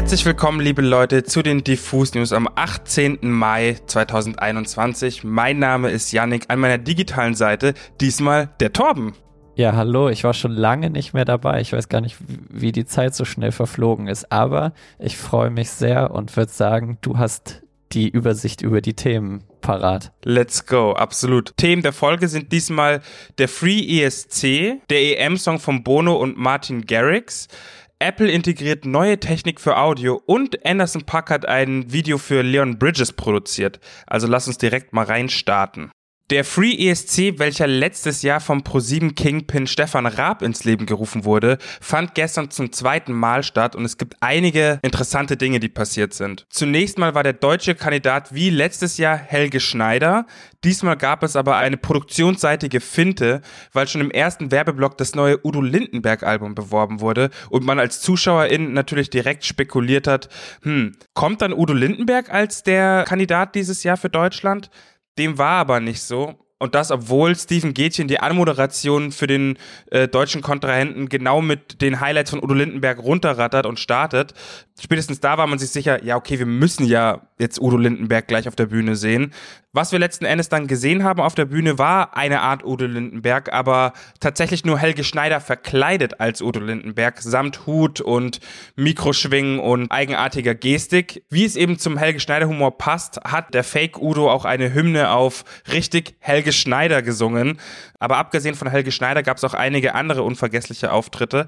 Herzlich willkommen, liebe Leute, zu den Diffus News am 18. Mai 2021. Mein Name ist Yannick, an meiner digitalen Seite diesmal der Torben. Ja, hallo, ich war schon lange nicht mehr dabei. Ich weiß gar nicht, wie die Zeit so schnell verflogen ist, aber ich freue mich sehr und würde sagen, du hast die Übersicht über die Themen parat. Let's go, absolut. Themen der Folge sind diesmal der Free ESC, der EM-Song von Bono und Martin Garrix, Apple integriert neue Technik für Audio und Anderson Pack hat ein Video für Leon Bridges produziert. Also lass uns direkt mal reinstarten. Der Free ESC, welcher letztes Jahr vom ProSieben Kingpin Stefan Raab ins Leben gerufen wurde, fand gestern zum zweiten Mal statt und es gibt einige interessante Dinge, die passiert sind. Zunächst mal war der deutsche Kandidat wie letztes Jahr Helge Schneider. Diesmal gab es aber eine produktionsseitige Finte, weil schon im ersten Werbeblock das neue Udo Lindenberg Album beworben wurde und man als Zuschauerin natürlich direkt spekuliert hat, hm, kommt dann Udo Lindenberg als der Kandidat dieses Jahr für Deutschland? Dem war aber nicht so. Und das, obwohl Steven Gätchen die Anmoderation für den äh, deutschen Kontrahenten genau mit den Highlights von Udo Lindenberg runterrattert und startet. Spätestens da war man sich sicher, ja, okay, wir müssen ja jetzt Udo Lindenberg gleich auf der Bühne sehen. Was wir letzten Endes dann gesehen haben auf der Bühne war eine Art Udo Lindenberg, aber tatsächlich nur Helge Schneider verkleidet als Udo Lindenberg, samt Hut und Mikroschwingen und eigenartiger Gestik. Wie es eben zum Helge Schneider Humor passt, hat der Fake Udo auch eine Hymne auf richtig Helge Schneider gesungen. Aber abgesehen von Helge Schneider gab es auch einige andere unvergessliche Auftritte.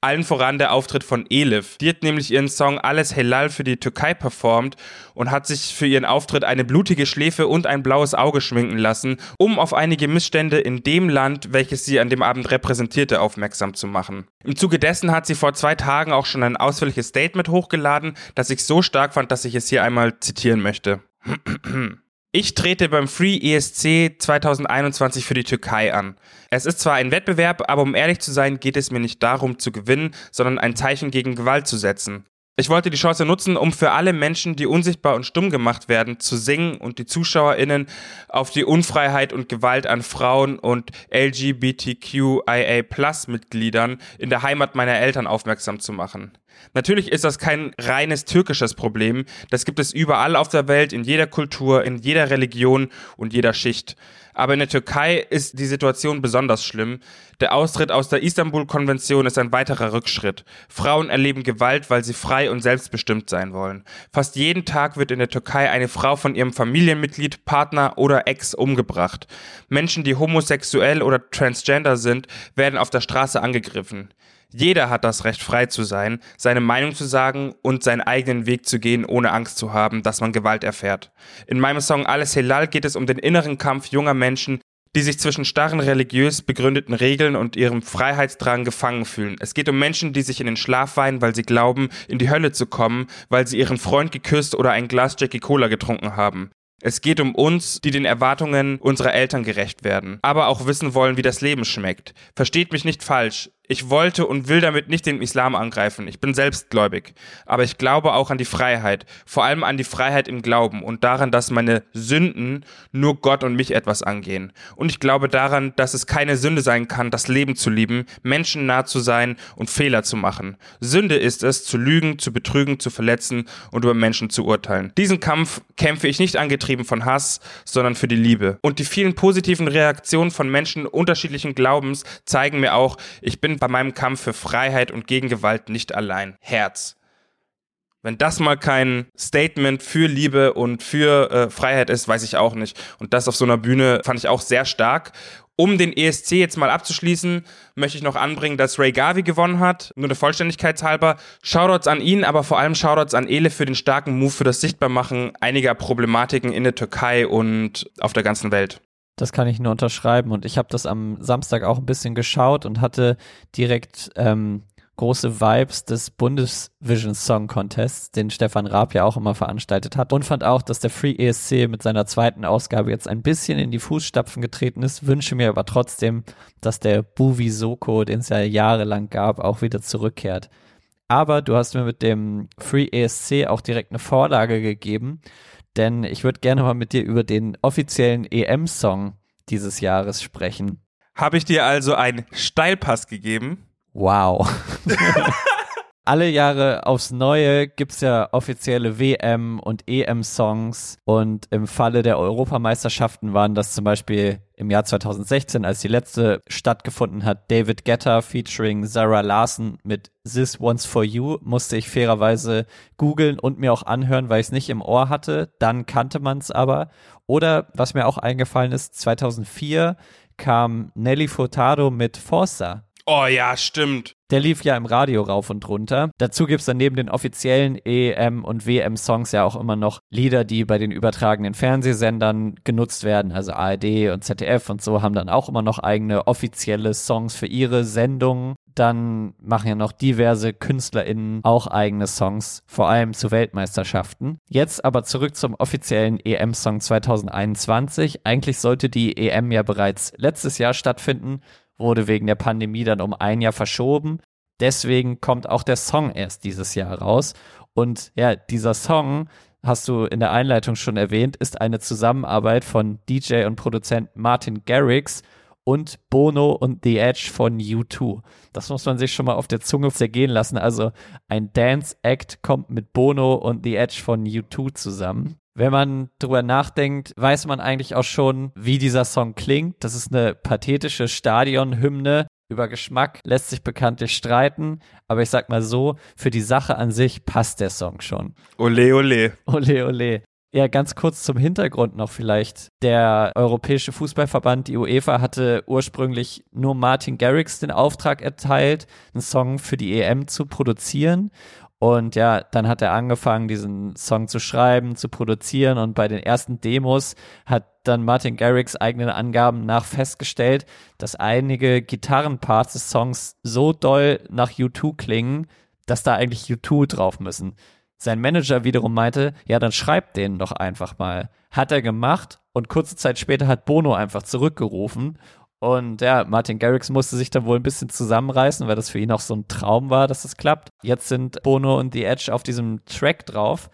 Allen voran der Auftritt von Elif. Die hat nämlich ihren Song Alles Helal für die Türkei performt und hat sich für ihren Auftritt eine blutige Schläfe und ein blaues Auge schminken lassen, um auf einige Missstände in dem Land, welches sie an dem Abend repräsentierte, aufmerksam zu machen. Im Zuge dessen hat sie vor zwei Tagen auch schon ein ausführliches Statement hochgeladen, das ich so stark fand, dass ich es hier einmal zitieren möchte. Ich trete beim Free ESC 2021 für die Türkei an. Es ist zwar ein Wettbewerb, aber um ehrlich zu sein, geht es mir nicht darum zu gewinnen, sondern ein Zeichen gegen Gewalt zu setzen. Ich wollte die Chance nutzen, um für alle Menschen, die unsichtbar und stumm gemacht werden, zu singen und die ZuschauerInnen auf die Unfreiheit und Gewalt an Frauen und LGBTQIA-Plus-Mitgliedern in der Heimat meiner Eltern aufmerksam zu machen. Natürlich ist das kein reines türkisches Problem. Das gibt es überall auf der Welt, in jeder Kultur, in jeder Religion und jeder Schicht. Aber in der Türkei ist die Situation besonders schlimm. Der Austritt aus der Istanbul-Konvention ist ein weiterer Rückschritt. Frauen erleben Gewalt, weil sie frei und selbstbestimmt sein wollen. Fast jeden Tag wird in der Türkei eine Frau von ihrem Familienmitglied, Partner oder Ex umgebracht. Menschen, die homosexuell oder transgender sind, werden auf der Straße angegriffen. Jeder hat das Recht, frei zu sein, seine Meinung zu sagen und seinen eigenen Weg zu gehen, ohne Angst zu haben, dass man Gewalt erfährt. In meinem Song Alles Helal geht es um den inneren Kampf junger Menschen, die sich zwischen starren religiös begründeten Regeln und ihrem Freiheitsdrang gefangen fühlen. Es geht um Menschen, die sich in den Schlaf weinen, weil sie glauben, in die Hölle zu kommen, weil sie ihren Freund geküsst oder ein Glas Jackie Cola getrunken haben. Es geht um uns, die den Erwartungen unserer Eltern gerecht werden, aber auch wissen wollen, wie das Leben schmeckt. Versteht mich nicht falsch ich wollte und will damit nicht den Islam angreifen. Ich bin selbstgläubig. Aber ich glaube auch an die Freiheit. Vor allem an die Freiheit im Glauben und daran, dass meine Sünden nur Gott und mich etwas angehen. Und ich glaube daran, dass es keine Sünde sein kann, das Leben zu lieben, Menschen nah zu sein und Fehler zu machen. Sünde ist es, zu lügen, zu betrügen, zu verletzen und über Menschen zu urteilen. Diesen Kampf kämpfe ich nicht angetrieben von Hass, sondern für die Liebe. Und die vielen positiven Reaktionen von Menschen unterschiedlichen Glaubens zeigen mir auch, ich bin bei meinem Kampf für Freiheit und gegen Gewalt nicht allein. Herz. Wenn das mal kein Statement für Liebe und für äh, Freiheit ist, weiß ich auch nicht. Und das auf so einer Bühne fand ich auch sehr stark. Um den ESC jetzt mal abzuschließen, möchte ich noch anbringen, dass Ray Garvey gewonnen hat. Nur der Vollständigkeit halber. Shoutouts an ihn, aber vor allem Shoutouts an Ele für den starken Move für das Sichtbarmachen einiger Problematiken in der Türkei und auf der ganzen Welt. Das kann ich nur unterschreiben. Und ich habe das am Samstag auch ein bisschen geschaut und hatte direkt ähm, große Vibes des Bundesvision Song Contests, den Stefan Raab ja auch immer veranstaltet hat. Und fand auch, dass der Free ESC mit seiner zweiten Ausgabe jetzt ein bisschen in die Fußstapfen getreten ist. Wünsche mir aber trotzdem, dass der Buvi Soko, den es ja jahrelang gab, auch wieder zurückkehrt. Aber du hast mir mit dem Free ESC auch direkt eine Vorlage gegeben denn ich würde gerne mal mit dir über den offiziellen EM-Song dieses Jahres sprechen. Habe ich dir also einen Steilpass gegeben? Wow. alle Jahre aufs Neue gibt's ja offizielle WM- und EM-Songs und im Falle der Europameisterschaften waren das zum Beispiel im Jahr 2016, als die letzte stattgefunden hat, David Guetta featuring Sarah Larson mit This Once For You, musste ich fairerweise googeln und mir auch anhören, weil ich es nicht im Ohr hatte. Dann kannte man es aber. Oder, was mir auch eingefallen ist, 2004 kam Nelly Furtado mit Forza. Oh ja, stimmt. Der lief ja im Radio rauf und runter. Dazu gibt's dann neben den offiziellen EM- und WM-Songs ja auch immer noch Lieder, die bei den übertragenen Fernsehsendern genutzt werden. Also ARD und ZDF und so haben dann auch immer noch eigene offizielle Songs für ihre Sendungen. Dann machen ja noch diverse KünstlerInnen auch eigene Songs, vor allem zu Weltmeisterschaften. Jetzt aber zurück zum offiziellen EM-Song 2021. Eigentlich sollte die EM ja bereits letztes Jahr stattfinden wurde wegen der Pandemie dann um ein Jahr verschoben. Deswegen kommt auch der Song erst dieses Jahr raus. Und ja, dieser Song, hast du in der Einleitung schon erwähnt, ist eine Zusammenarbeit von DJ und Produzent Martin Garrix und Bono und The Edge von U2. Das muss man sich schon mal auf der Zunge zergehen lassen. Also ein Dance-Act kommt mit Bono und The Edge von U2 zusammen. Wenn man drüber nachdenkt, weiß man eigentlich auch schon, wie dieser Song klingt. Das ist eine pathetische Stadionhymne. Über Geschmack lässt sich bekanntlich streiten, aber ich sag mal so, für die Sache an sich passt der Song schon. Ole, ole. Ole, ole. Ja, ganz kurz zum Hintergrund noch vielleicht. Der Europäische Fußballverband, die UEFA, hatte ursprünglich nur Martin Garrix den Auftrag erteilt, einen Song für die EM zu produzieren. Und ja, dann hat er angefangen, diesen Song zu schreiben, zu produzieren und bei den ersten Demos hat dann Martin Garrix eigenen Angaben nach festgestellt, dass einige Gitarrenparts des Songs so doll nach U2 klingen, dass da eigentlich U2 drauf müssen. Sein Manager wiederum meinte, ja, dann schreibt den doch einfach mal. Hat er gemacht und kurze Zeit später hat Bono einfach zurückgerufen und ja, Martin Garrix musste sich dann wohl ein bisschen zusammenreißen, weil das für ihn auch so ein Traum war, dass das klappt. Jetzt sind Bono und The Edge auf diesem Track drauf.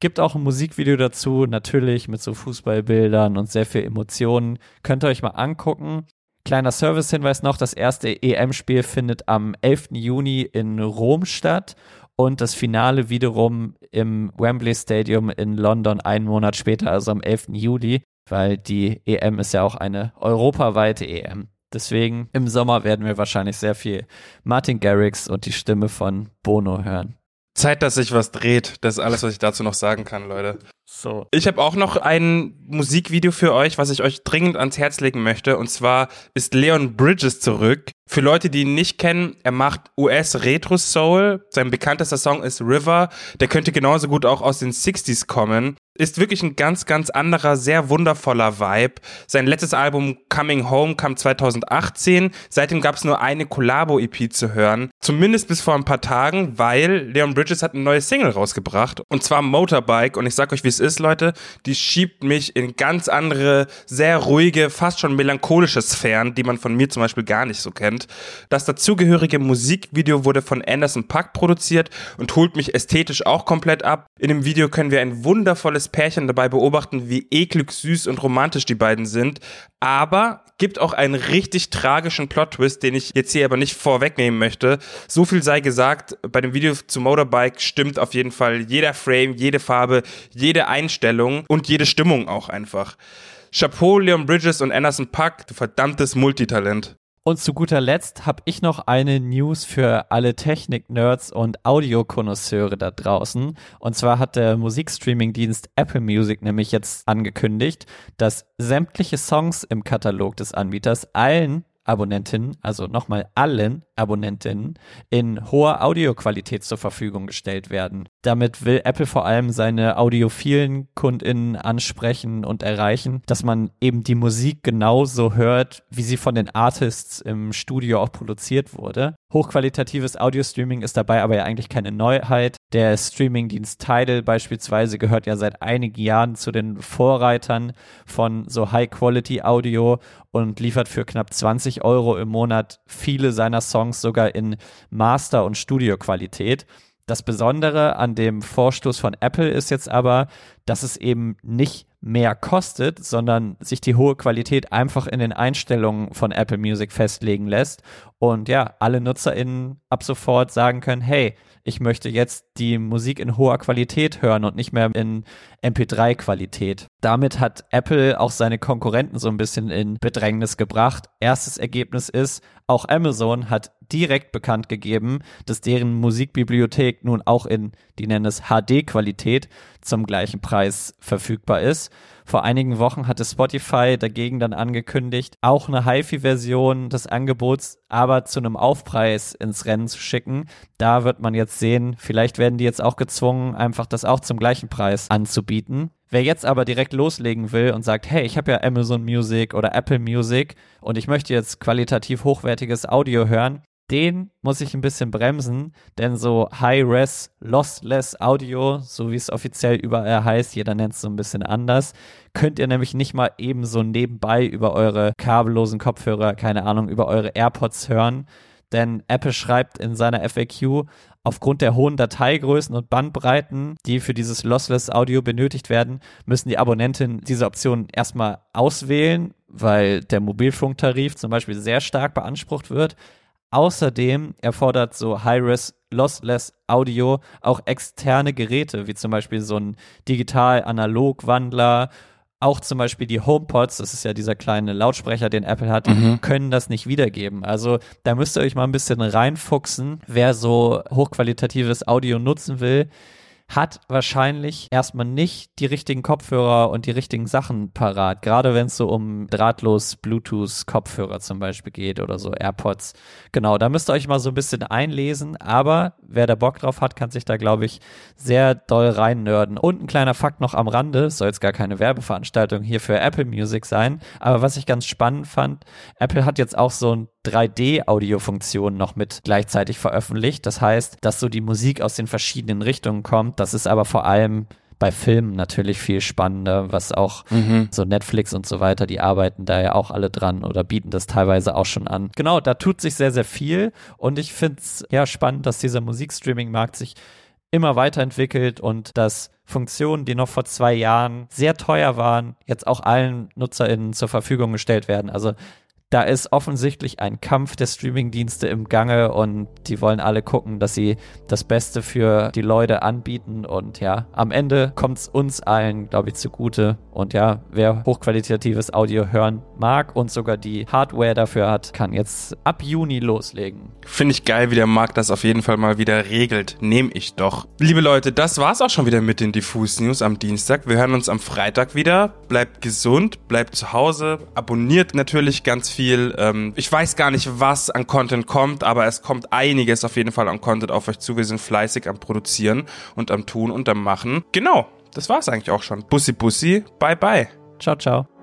Gibt auch ein Musikvideo dazu, natürlich mit so Fußballbildern und sehr viel Emotionen. Könnt ihr euch mal angucken. Kleiner Service-Hinweis noch, das erste EM-Spiel findet am 11. Juni in Rom statt und das Finale wiederum im Wembley Stadium in London einen Monat später, also am 11. Juli weil die EM ist ja auch eine europaweite EM. Deswegen im Sommer werden wir wahrscheinlich sehr viel Martin Garrix und die Stimme von Bono hören. Zeit, dass sich was dreht. Das ist alles, was ich dazu noch sagen kann, Leute. So. Ich habe auch noch ein Musikvideo für euch, was ich euch dringend ans Herz legen möchte. Und zwar ist Leon Bridges zurück. Für Leute, die ihn nicht kennen, er macht US Retro Soul. Sein bekanntester Song ist River. Der könnte genauso gut auch aus den 60s kommen ist wirklich ein ganz, ganz anderer, sehr wundervoller Vibe. Sein letztes Album Coming Home kam 2018. Seitdem gab es nur eine Collabo-EP zu hören. Zumindest bis vor ein paar Tagen, weil Leon Bridges hat eine neue Single rausgebracht. Und zwar Motorbike. Und ich sag euch, wie es ist, Leute. Die schiebt mich in ganz andere, sehr ruhige, fast schon melancholische Sphären, die man von mir zum Beispiel gar nicht so kennt. Das dazugehörige Musikvideo wurde von Anderson Puck produziert und holt mich ästhetisch auch komplett ab. In dem Video können wir ein wundervolles Pärchen dabei beobachten, wie eklig süß und romantisch die beiden sind. Aber gibt auch einen richtig tragischen Plot-Twist, den ich jetzt hier aber nicht vorwegnehmen möchte. So viel sei gesagt, bei dem Video zu Motorbike stimmt auf jeden Fall jeder Frame, jede Farbe, jede Einstellung und jede Stimmung auch einfach. Chapeau, Leon Bridges und Anderson Puck, du verdammtes Multitalent. Und zu guter Letzt habe ich noch eine News für alle Technik-Nerds und Audiokonnoisseure da draußen. Und zwar hat der Musikstreaming-Dienst Apple Music nämlich jetzt angekündigt, dass sämtliche Songs im Katalog des Anbieters allen Abonnentinnen, also nochmal allen Abonnentinnen, in hoher Audioqualität zur Verfügung gestellt werden. Damit will Apple vor allem seine audiophilen KundInnen ansprechen und erreichen, dass man eben die Musik genauso hört, wie sie von den Artists im Studio auch produziert wurde. Hochqualitatives Audio-Streaming ist dabei aber ja eigentlich keine Neuheit. Der Streamingdienst Tidal beispielsweise gehört ja seit einigen Jahren zu den Vorreitern von so High-Quality-Audio und liefert für knapp 20 Euro im Monat viele seiner Songs sogar in Master- und Studio-Qualität. Das Besondere an dem Vorstoß von Apple ist jetzt aber, dass es eben nicht mehr kostet, sondern sich die hohe Qualität einfach in den Einstellungen von Apple Music festlegen lässt und ja, alle NutzerInnen ab sofort sagen können, hey, ich möchte jetzt die Musik in hoher Qualität hören und nicht mehr in MP3-Qualität. Damit hat Apple auch seine Konkurrenten so ein bisschen in Bedrängnis gebracht. Erstes Ergebnis ist, auch Amazon hat direkt bekannt gegeben, dass deren Musikbibliothek nun auch in, die nennen es HD-Qualität, zum gleichen Preis verfügbar ist. Vor einigen Wochen hatte Spotify dagegen dann angekündigt, auch eine HiFi-Version des Angebots, aber zu einem Aufpreis ins Rennen zu schicken. Da wird man jetzt sehen, vielleicht werden die jetzt auch gezwungen, einfach das auch zum gleichen Preis anzubieten. Wer jetzt aber direkt loslegen will und sagt, hey, ich habe ja Amazon Music oder Apple Music und ich möchte jetzt qualitativ hochwertiges Audio hören, den muss ich ein bisschen bremsen, denn so High-Res, Lossless Audio, so wie es offiziell überall heißt, jeder nennt es so ein bisschen anders, könnt ihr nämlich nicht mal eben so nebenbei über eure kabellosen Kopfhörer, keine Ahnung, über eure AirPods hören. Denn Apple schreibt in seiner FAQ, aufgrund der hohen Dateigrößen und Bandbreiten, die für dieses Lossless Audio benötigt werden, müssen die Abonnenten diese Option erstmal auswählen, weil der Mobilfunktarif zum Beispiel sehr stark beansprucht wird. Außerdem erfordert so High-Res Lossless Audio auch externe Geräte, wie zum Beispiel so ein Digital-Analog-Wandler. Auch zum Beispiel die HomePods, das ist ja dieser kleine Lautsprecher, den Apple hat, mhm. können das nicht wiedergeben. Also da müsst ihr euch mal ein bisschen reinfuchsen, wer so hochqualitatives Audio nutzen will hat wahrscheinlich erstmal nicht die richtigen Kopfhörer und die richtigen Sachen parat. Gerade wenn es so um drahtlos Bluetooth-Kopfhörer zum Beispiel geht oder so AirPods. Genau, da müsst ihr euch mal so ein bisschen einlesen. Aber wer da Bock drauf hat, kann sich da, glaube ich, sehr doll reinnörden. Und ein kleiner Fakt noch am Rande, soll jetzt gar keine Werbeveranstaltung hier für Apple Music sein. Aber was ich ganz spannend fand, Apple hat jetzt auch so ein 3D-Audiofunktion noch mit gleichzeitig veröffentlicht. Das heißt, dass so die Musik aus den verschiedenen Richtungen kommt. Das ist aber vor allem bei Filmen natürlich viel spannender, was auch mhm. so Netflix und so weiter, die arbeiten da ja auch alle dran oder bieten das teilweise auch schon an. Genau, da tut sich sehr, sehr viel und ich finde es ja spannend, dass dieser Musikstreaming-Markt sich immer weiterentwickelt und dass Funktionen, die noch vor zwei Jahren sehr teuer waren, jetzt auch allen NutzerInnen zur Verfügung gestellt werden. Also da ist offensichtlich ein Kampf der Streamingdienste im Gange und die wollen alle gucken, dass sie das Beste für die Leute anbieten und ja, am Ende kommt es uns allen, glaube ich, zugute und ja, wer hochqualitatives Audio hören mag und sogar die Hardware dafür hat, kann jetzt ab Juni loslegen. Finde ich geil, wie der Markt das auf jeden Fall mal wieder regelt. Nehme ich doch. Liebe Leute, das war's auch schon wieder mit den Diffus News am Dienstag. Wir hören uns am Freitag wieder. Bleibt gesund, bleibt zu Hause, abonniert natürlich ganz viel viel. Ähm, ich weiß gar nicht, was an Content kommt, aber es kommt einiges auf jeden Fall an Content auf euch zu. Wir sind fleißig am Produzieren und am Tun und am Machen. Genau, das war's eigentlich auch schon. Bussi Bussi, bye bye. Ciao, ciao.